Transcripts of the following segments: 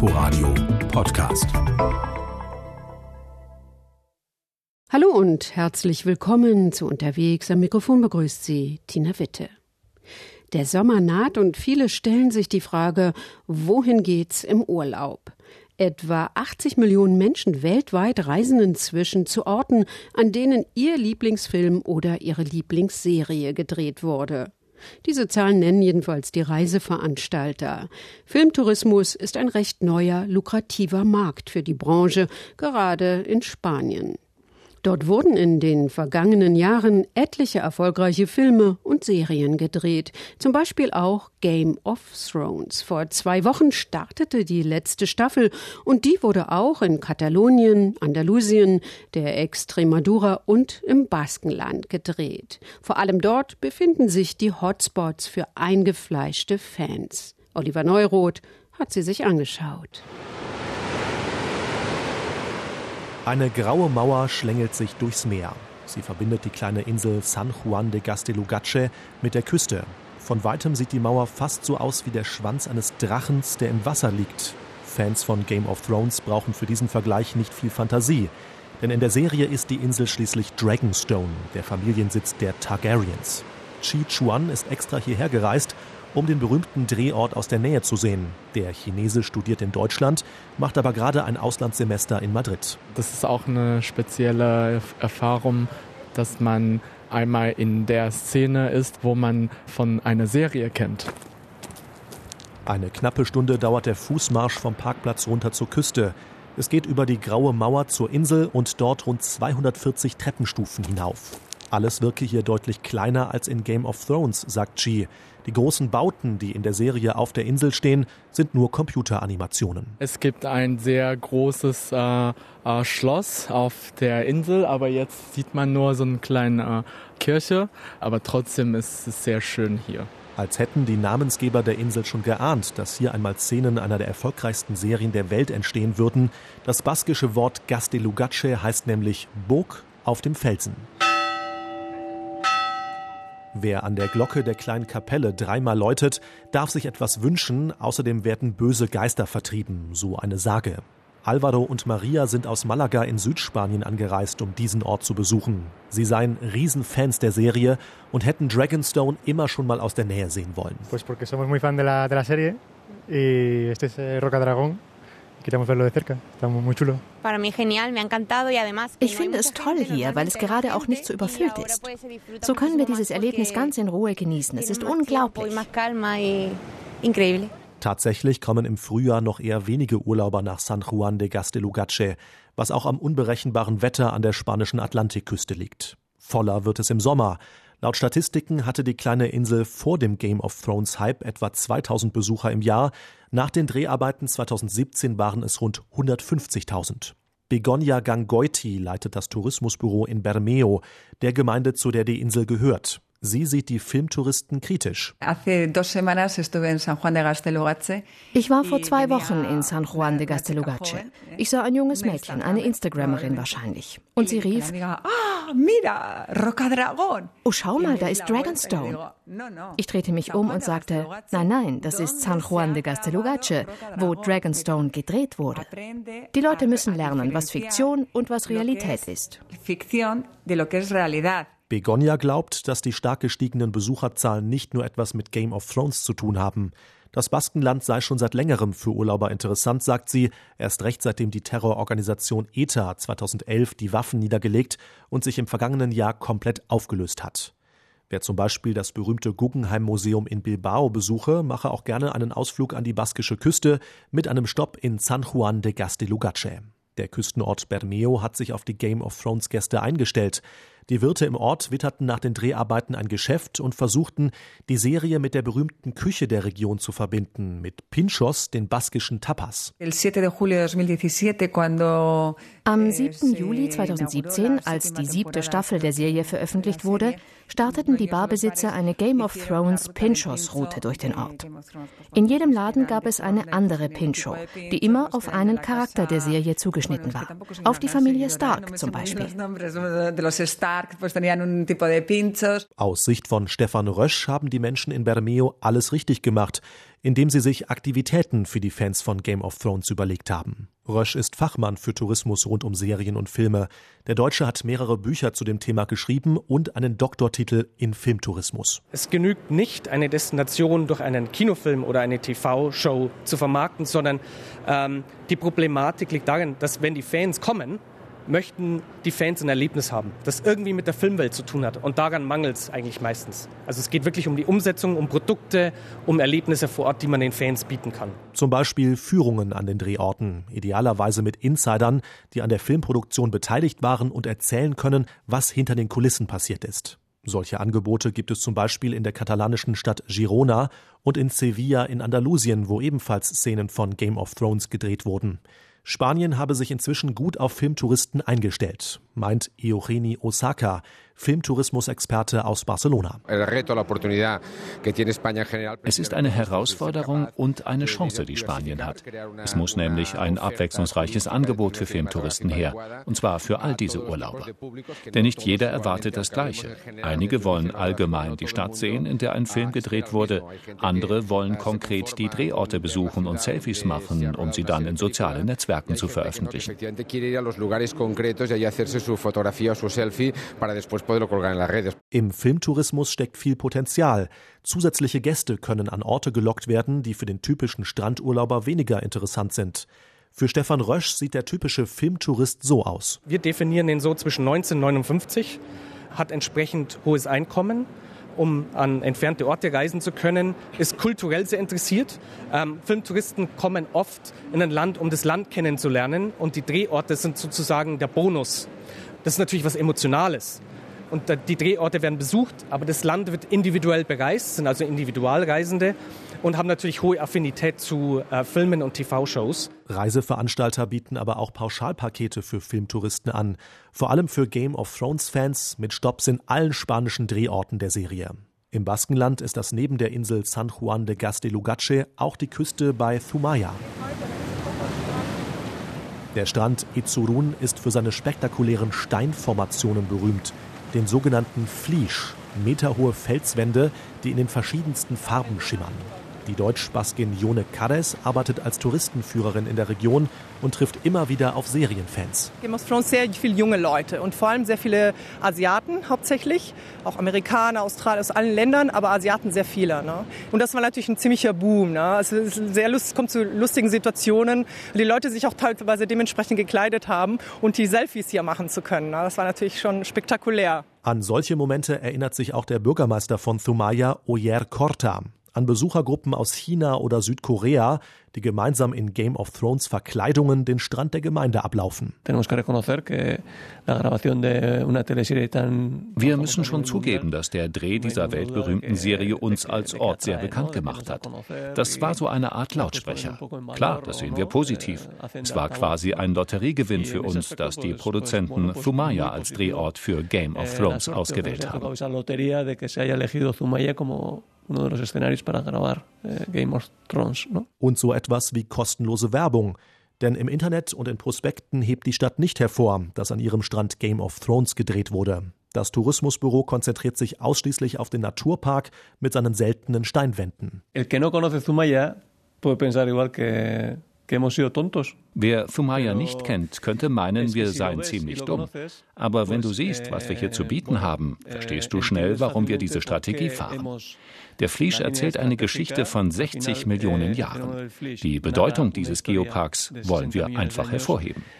Inforadio Podcast. Hallo und herzlich willkommen zu Unterwegs. Am Mikrofon begrüßt Sie Tina Witte. Der Sommer naht und viele stellen sich die Frage, wohin geht's im Urlaub? Etwa 80 Millionen Menschen weltweit reisen inzwischen zu Orten, an denen ihr Lieblingsfilm oder ihre Lieblingsserie gedreht wurde. Diese Zahlen nennen jedenfalls die Reiseveranstalter. Filmtourismus ist ein recht neuer, lukrativer Markt für die Branche, gerade in Spanien. Dort wurden in den vergangenen Jahren etliche erfolgreiche Filme und Serien gedreht, zum Beispiel auch Game of Thrones. Vor zwei Wochen startete die letzte Staffel und die wurde auch in Katalonien, Andalusien, der Extremadura und im Baskenland gedreht. Vor allem dort befinden sich die Hotspots für eingefleischte Fans. Oliver Neuroth hat sie sich angeschaut. Eine graue Mauer schlängelt sich durchs Meer. Sie verbindet die kleine Insel San Juan de Gastelugache mit der Küste. Von weitem sieht die Mauer fast so aus wie der Schwanz eines Drachens, der im Wasser liegt. Fans von Game of Thrones brauchen für diesen Vergleich nicht viel Fantasie. Denn in der Serie ist die Insel schließlich Dragonstone, der Familiensitz der Targaryens. Chi Chuan ist extra hierher gereist, um den berühmten Drehort aus der Nähe zu sehen. Der Chinese studiert in Deutschland, macht aber gerade ein Auslandssemester in Madrid. Das ist auch eine spezielle Erfahrung, dass man einmal in der Szene ist, wo man von einer Serie kennt. Eine knappe Stunde dauert der Fußmarsch vom Parkplatz runter zur Küste. Es geht über die graue Mauer zur Insel und dort rund 240 Treppenstufen hinauf. Alles wirke hier deutlich kleiner als in Game of Thrones, sagt Chi. Die großen Bauten, die in der Serie auf der Insel stehen, sind nur Computeranimationen. Es gibt ein sehr großes äh, äh, Schloss auf der Insel, aber jetzt sieht man nur so eine kleine äh, Kirche. Aber trotzdem ist es sehr schön hier. Als hätten die Namensgeber der Insel schon geahnt, dass hier einmal Szenen einer der erfolgreichsten Serien der Welt entstehen würden. Das baskische Wort Gastelugache heißt nämlich Burg auf dem Felsen. Wer an der Glocke der kleinen Kapelle dreimal läutet, darf sich etwas wünschen, außerdem werden böse Geister vertrieben, so eine Sage. Alvaro und Maria sind aus Malaga in Südspanien angereist, um diesen Ort zu besuchen. Sie seien Riesenfans der Serie und hätten Dragonstone immer schon mal aus der Nähe sehen wollen. Pues porque somos muy fan de la, de la serie y este es eh, Roca Dragón ich finde es toll hier, weil es gerade auch nicht so überfüllt ist. So können wir dieses Erlebnis ganz in Ruhe genießen. Es ist unglaublich. Tatsächlich kommen im Frühjahr noch eher wenige Urlauber nach San Juan de Gastelugache, was auch am unberechenbaren Wetter an der spanischen Atlantikküste liegt. Voller wird es im Sommer. Laut Statistiken hatte die kleine Insel vor dem Game of Thrones Hype etwa 2000 Besucher im Jahr. Nach den Dreharbeiten 2017 waren es rund 150.000. Begonia Gangoiti leitet das Tourismusbüro in Bermeo, der Gemeinde, zu der die Insel gehört. Sie sieht die Filmtouristen kritisch. Ich war vor zwei Wochen in San Juan de Gastelugache. Ich sah ein junges Mädchen, eine Instagrammerin wahrscheinlich. Und sie rief, Oh, schau mal, da ist Dragonstone. Ich drehte mich um und sagte, nein, nein, das ist San Juan de Gastelugache, wo Dragonstone gedreht wurde. Die Leute müssen lernen, was Fiktion und was Realität ist. Begonia glaubt, dass die stark gestiegenen Besucherzahlen nicht nur etwas mit Game of Thrones zu tun haben. Das Baskenland sei schon seit längerem für Urlauber interessant, sagt sie, erst recht seitdem die Terrororganisation ETA 2011 die Waffen niedergelegt und sich im vergangenen Jahr komplett aufgelöst hat. Wer zum Beispiel das berühmte Guggenheim Museum in Bilbao besuche, mache auch gerne einen Ausflug an die baskische Küste mit einem Stopp in San Juan de Gastelugache. Der Küstenort Bermeo hat sich auf die Game of Thrones Gäste eingestellt. Die Wirte im Ort witterten nach den Dreharbeiten ein Geschäft und versuchten, die Serie mit der berühmten Küche der Region zu verbinden, mit Pinchos, den baskischen Tapas. Am 7. Juli 2017, als die siebte Staffel der Serie veröffentlicht wurde, starteten die Barbesitzer eine Game of Thrones Pinchos-Route durch den Ort. In jedem Laden gab es eine andere Pincho, die immer auf einen Charakter der Serie zugeschnitten war. Auf die Familie Stark zum Beispiel. Aus Sicht von Stefan Rösch haben die Menschen in Bermeo alles richtig gemacht, indem sie sich Aktivitäten für die Fans von Game of Thrones überlegt haben. Rösch ist Fachmann für Tourismus rund um Serien und Filme. Der Deutsche hat mehrere Bücher zu dem Thema geschrieben und einen Doktortitel in Filmtourismus. Es genügt nicht, eine Destination durch einen Kinofilm oder eine TV-Show zu vermarkten, sondern ähm, die Problematik liegt darin, dass wenn die Fans kommen, möchten die Fans ein Erlebnis haben, das irgendwie mit der Filmwelt zu tun hat. Und daran mangelt es eigentlich meistens. Also es geht wirklich um die Umsetzung, um Produkte, um Erlebnisse vor Ort, die man den Fans bieten kann. Zum Beispiel Führungen an den Drehorten, idealerweise mit Insidern, die an der Filmproduktion beteiligt waren und erzählen können, was hinter den Kulissen passiert ist. Solche Angebote gibt es zum Beispiel in der katalanischen Stadt Girona und in Sevilla in Andalusien, wo ebenfalls Szenen von Game of Thrones gedreht wurden. Spanien habe sich inzwischen gut auf Filmtouristen eingestellt, meint Eugeni Osaka, Filmtourismusexperte aus Barcelona. Es ist eine Herausforderung und eine Chance, die Spanien hat. Es muss nämlich ein abwechslungsreiches Angebot für Filmtouristen her, und zwar für all diese Urlauber. Denn nicht jeder erwartet das Gleiche. Einige wollen allgemein die Stadt sehen, in der ein Film gedreht wurde. Andere wollen konkret die Drehorte besuchen und Selfies machen, um sie dann in sozialen Netzwerken zu veröffentlichen. Im Filmtourismus steckt viel Potenzial. Zusätzliche Gäste können an Orte gelockt werden, die für den typischen Strandurlauber weniger interessant sind. Für Stefan Rösch sieht der typische Filmtourist so aus. Wir definieren ihn so zwischen 1959, hat entsprechend hohes Einkommen, um an entfernte Orte reisen zu können, ist kulturell sehr interessiert. Ähm, Filmtouristen kommen oft in ein Land, um das Land kennenzulernen und die Drehorte sind sozusagen der Bonus. Das ist natürlich was Emotionales und die Drehorte werden besucht, aber das Land wird individuell bereist, sind also Individualreisende und haben natürlich hohe Affinität zu äh, Filmen und TV-Shows. Reiseveranstalter bieten aber auch Pauschalpakete für Filmtouristen an, vor allem für Game of Thrones-Fans mit Stops in allen spanischen Drehorten der Serie. Im Baskenland ist das neben der Insel San Juan de Gastelugache auch die Küste bei Zumaya. Der Strand Izurun ist für seine spektakulären Steinformationen berühmt den sogenannten Fliesch, meterhohe Felswände, die in den verschiedensten Farben schimmern. Die Deutsch-Baskin Jone Carres arbeitet als Touristenführerin in der Region und trifft immer wieder auf Serienfans. Game of Thrones sehr viele junge Leute und vor allem sehr viele Asiaten hauptsächlich, auch Amerikaner, Australier aus allen Ländern, aber Asiaten sehr viele. Ne? Und das war natürlich ein ziemlicher Boom. Ne? Es, sehr lust, es kommt zu lustigen Situationen, die Leute sich auch teilweise dementsprechend gekleidet haben und die Selfies hier machen zu können. Ne? Das war natürlich schon spektakulär. An solche Momente erinnert sich auch der Bürgermeister von Thumaya, Oyer Korta an Besuchergruppen aus China oder Südkorea, die gemeinsam in Game of Thrones Verkleidungen den Strand der Gemeinde ablaufen. Wir müssen schon zugeben, dass der Dreh dieser weltberühmten Serie uns als Ort sehr bekannt gemacht hat. Das war so eine Art Lautsprecher. Klar, das sehen wir positiv. Es war quasi ein Lotteriegewinn für uns, dass die Produzenten Thumaya als Drehort für Game of Thrones ausgewählt haben uno de los escenarios para grabar eh, Game of Thrones. ¿no? Und so etwas wie kostenlose Werbung. Denn im Internet und in Prospekten hebt die Stadt nicht hervor, dass an ihrem Strand Game of Thrones gedreht wurde. Das Tourismusbüro konzentriert sich ausschließlich auf den Naturpark mit seinen seltenen Steinwänden. El que no conoce Zumaya puede pensar igual que Wer Thumaya nicht kennt, könnte meinen, wir seien ziemlich dumm. Aber wenn du siehst, was wir hier zu bieten haben, verstehst du schnell, warum wir diese Strategie fahren. Der Fliesch erzählt eine Geschichte von 60 Millionen Jahren. Die Bedeutung dieses Geoparks wollen wir einfach hervorheben.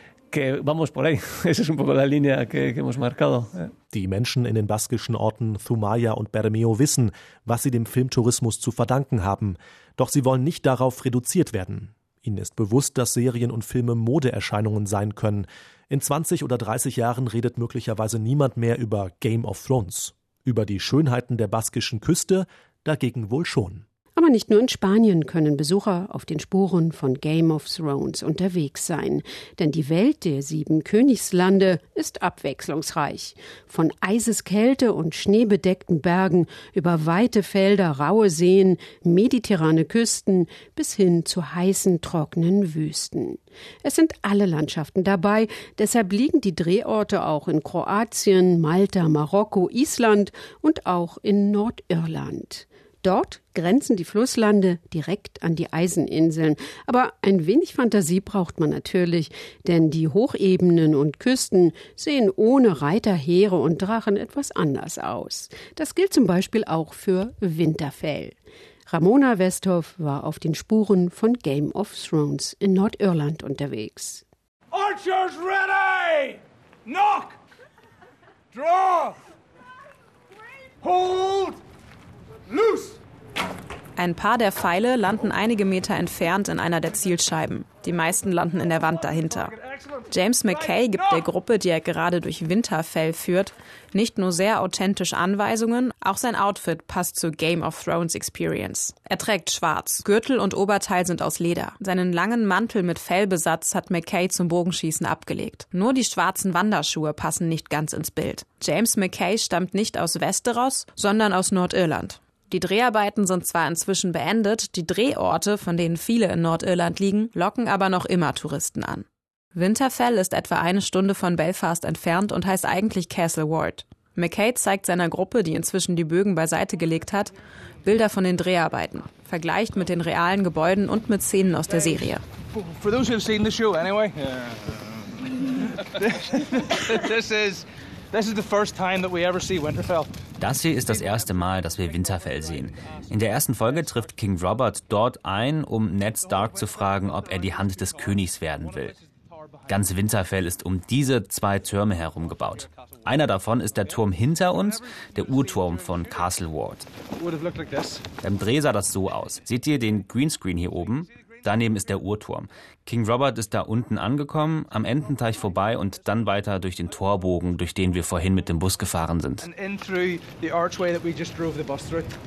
Die Menschen in den baskischen Orten Thumaya und Bermeo wissen, was sie dem Filmtourismus zu verdanken haben. Doch sie wollen nicht darauf reduziert werden. Ihnen ist bewusst, dass Serien und Filme Modeerscheinungen sein können. In 20 oder 30 Jahren redet möglicherweise niemand mehr über Game of Thrones. Über die Schönheiten der baskischen Küste dagegen wohl schon. Aber nicht nur in Spanien können Besucher auf den Spuren von Game of Thrones unterwegs sein. Denn die Welt der sieben Königslande ist abwechslungsreich. Von Eiseskälte und schneebedeckten Bergen über weite Felder, raue Seen, mediterrane Küsten bis hin zu heißen, trockenen Wüsten. Es sind alle Landschaften dabei, deshalb liegen die Drehorte auch in Kroatien, Malta, Marokko, Island und auch in Nordirland. Dort grenzen die Flusslande direkt an die Eiseninseln. Aber ein wenig Fantasie braucht man natürlich, denn die Hochebenen und Küsten sehen ohne Reiter, Heere und Drachen etwas anders aus. Das gilt zum Beispiel auch für Winterfell. Ramona Westhoff war auf den Spuren von Game of Thrones in Nordirland unterwegs. Archers ready! Knock! Draw! Hold! Ein paar der Pfeile landen einige Meter entfernt in einer der Zielscheiben. Die meisten landen in der Wand dahinter. James McKay gibt der Gruppe, die er gerade durch Winterfell führt, nicht nur sehr authentisch Anweisungen, auch sein Outfit passt zur Game of Thrones Experience. Er trägt schwarz, Gürtel und Oberteil sind aus Leder. Seinen langen Mantel mit Fellbesatz hat McKay zum Bogenschießen abgelegt. Nur die schwarzen Wanderschuhe passen nicht ganz ins Bild. James McKay stammt nicht aus Westeros, sondern aus Nordirland. Die Dreharbeiten sind zwar inzwischen beendet, die Drehorte, von denen viele in Nordirland liegen, locken aber noch immer Touristen an. Winterfell ist etwa eine Stunde von Belfast entfernt und heißt eigentlich Castle Ward. McKay zeigt seiner Gruppe, die inzwischen die Bögen beiseite gelegt hat, Bilder von den Dreharbeiten, vergleicht mit den realen Gebäuden und mit Szenen aus der Serie. For those who've seen the show anyway, this is this is the first time that we ever see Winterfell. Das hier ist das erste Mal, dass wir Winterfell sehen. In der ersten Folge trifft King Robert dort ein, um Ned Stark zu fragen, ob er die Hand des Königs werden will. Ganz Winterfell ist um diese zwei Türme herum gebaut. Einer davon ist der Turm hinter uns, der Uhrturm von Castle Ward. Beim Dreh sah das so aus. Seht ihr den Greenscreen hier oben? Daneben ist der Uhrturm. King Robert ist da unten angekommen, am Ententeich vorbei und dann weiter durch den Torbogen, durch den wir vorhin mit dem Bus gefahren sind.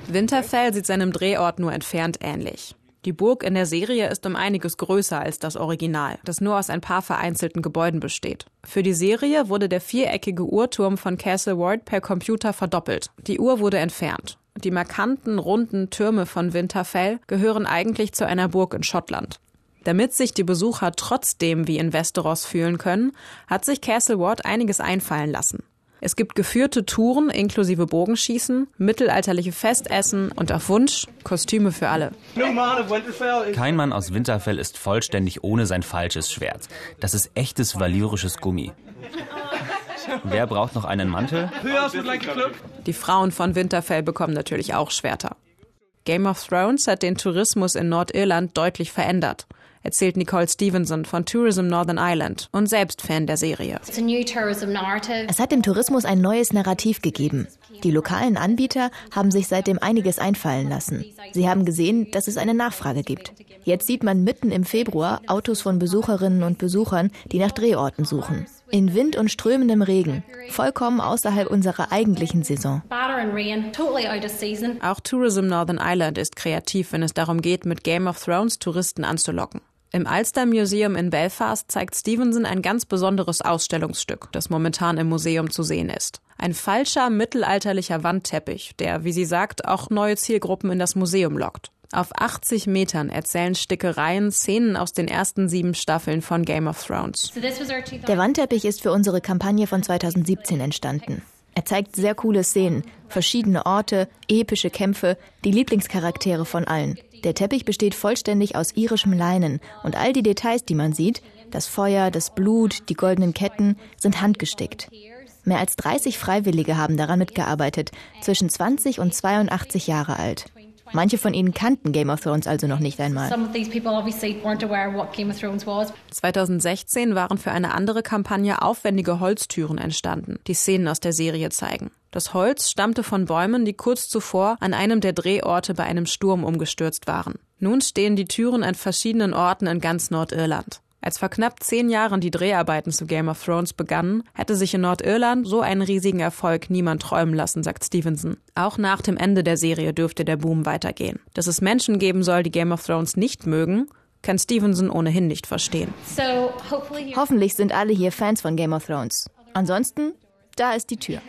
Winterfell sieht seinem Drehort nur entfernt ähnlich. Die Burg in der Serie ist um einiges größer als das Original, das nur aus ein paar vereinzelten Gebäuden besteht. Für die Serie wurde der viereckige Uhrturm von Castle Ward per Computer verdoppelt. Die Uhr wurde entfernt. Die markanten, runden Türme von Winterfell gehören eigentlich zu einer Burg in Schottland. Damit sich die Besucher trotzdem wie in Westeros fühlen können, hat sich Castle Ward einiges einfallen lassen. Es gibt geführte Touren inklusive Bogenschießen, mittelalterliche Festessen und auf Wunsch Kostüme für alle. Kein Mann aus Winterfell ist vollständig ohne sein falsches Schwert. Das ist echtes valyrisches Gummi. Wer braucht noch einen Mantel? Die Frauen von Winterfell bekommen natürlich auch Schwerter. Game of Thrones hat den Tourismus in Nordirland deutlich verändert erzählt Nicole Stevenson von Tourism Northern Ireland und selbst Fan der Serie. Es hat dem Tourismus ein neues Narrativ gegeben. Die lokalen Anbieter haben sich seitdem einiges einfallen lassen. Sie haben gesehen, dass es eine Nachfrage gibt. Jetzt sieht man mitten im Februar Autos von Besucherinnen und Besuchern, die nach Drehorten suchen. In Wind und strömendem Regen, vollkommen außerhalb unserer eigentlichen Saison. Auch Tourism Northern Ireland ist kreativ, wenn es darum geht, mit Game of Thrones Touristen anzulocken. Im Ulster Museum in Belfast zeigt Stevenson ein ganz besonderes Ausstellungsstück, das momentan im Museum zu sehen ist. Ein falscher mittelalterlicher Wandteppich, der, wie sie sagt, auch neue Zielgruppen in das Museum lockt. Auf 80 Metern erzählen Stickereien Szenen aus den ersten sieben Staffeln von Game of Thrones. Der Wandteppich ist für unsere Kampagne von 2017 entstanden. Er zeigt sehr coole Szenen, verschiedene Orte, epische Kämpfe, die Lieblingscharaktere von allen. Der Teppich besteht vollständig aus irischem Leinen und all die Details, die man sieht, das Feuer, das Blut, die goldenen Ketten, sind handgestickt. Mehr als 30 Freiwillige haben daran mitgearbeitet, zwischen 20 und 82 Jahre alt. Manche von ihnen kannten Game of Thrones also noch nicht einmal. 2016 waren für eine andere Kampagne aufwendige Holztüren entstanden, die Szenen aus der Serie zeigen. Das Holz stammte von Bäumen, die kurz zuvor an einem der Drehorte bei einem Sturm umgestürzt waren. Nun stehen die Türen an verschiedenen Orten in ganz Nordirland. Als vor knapp zehn Jahren die Dreharbeiten zu Game of Thrones begannen, hätte sich in Nordirland so einen riesigen Erfolg niemand träumen lassen, sagt Stevenson. Auch nach dem Ende der Serie dürfte der Boom weitergehen. Dass es Menschen geben soll, die Game of Thrones nicht mögen, kann Stevenson ohnehin nicht verstehen. Hoffentlich sind alle hier Fans von Game of Thrones. Ansonsten, da ist die Tür.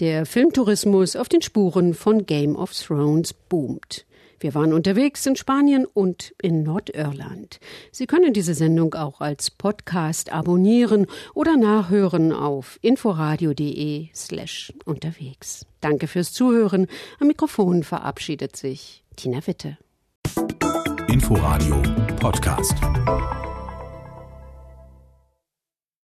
Der Filmtourismus auf den Spuren von Game of Thrones boomt. Wir waren unterwegs in Spanien und in Nordirland. Sie können diese Sendung auch als Podcast abonnieren oder nachhören auf inforadio.de slash unterwegs. Danke fürs Zuhören. Am Mikrofon verabschiedet sich Tina Witte. Inforadio Podcast.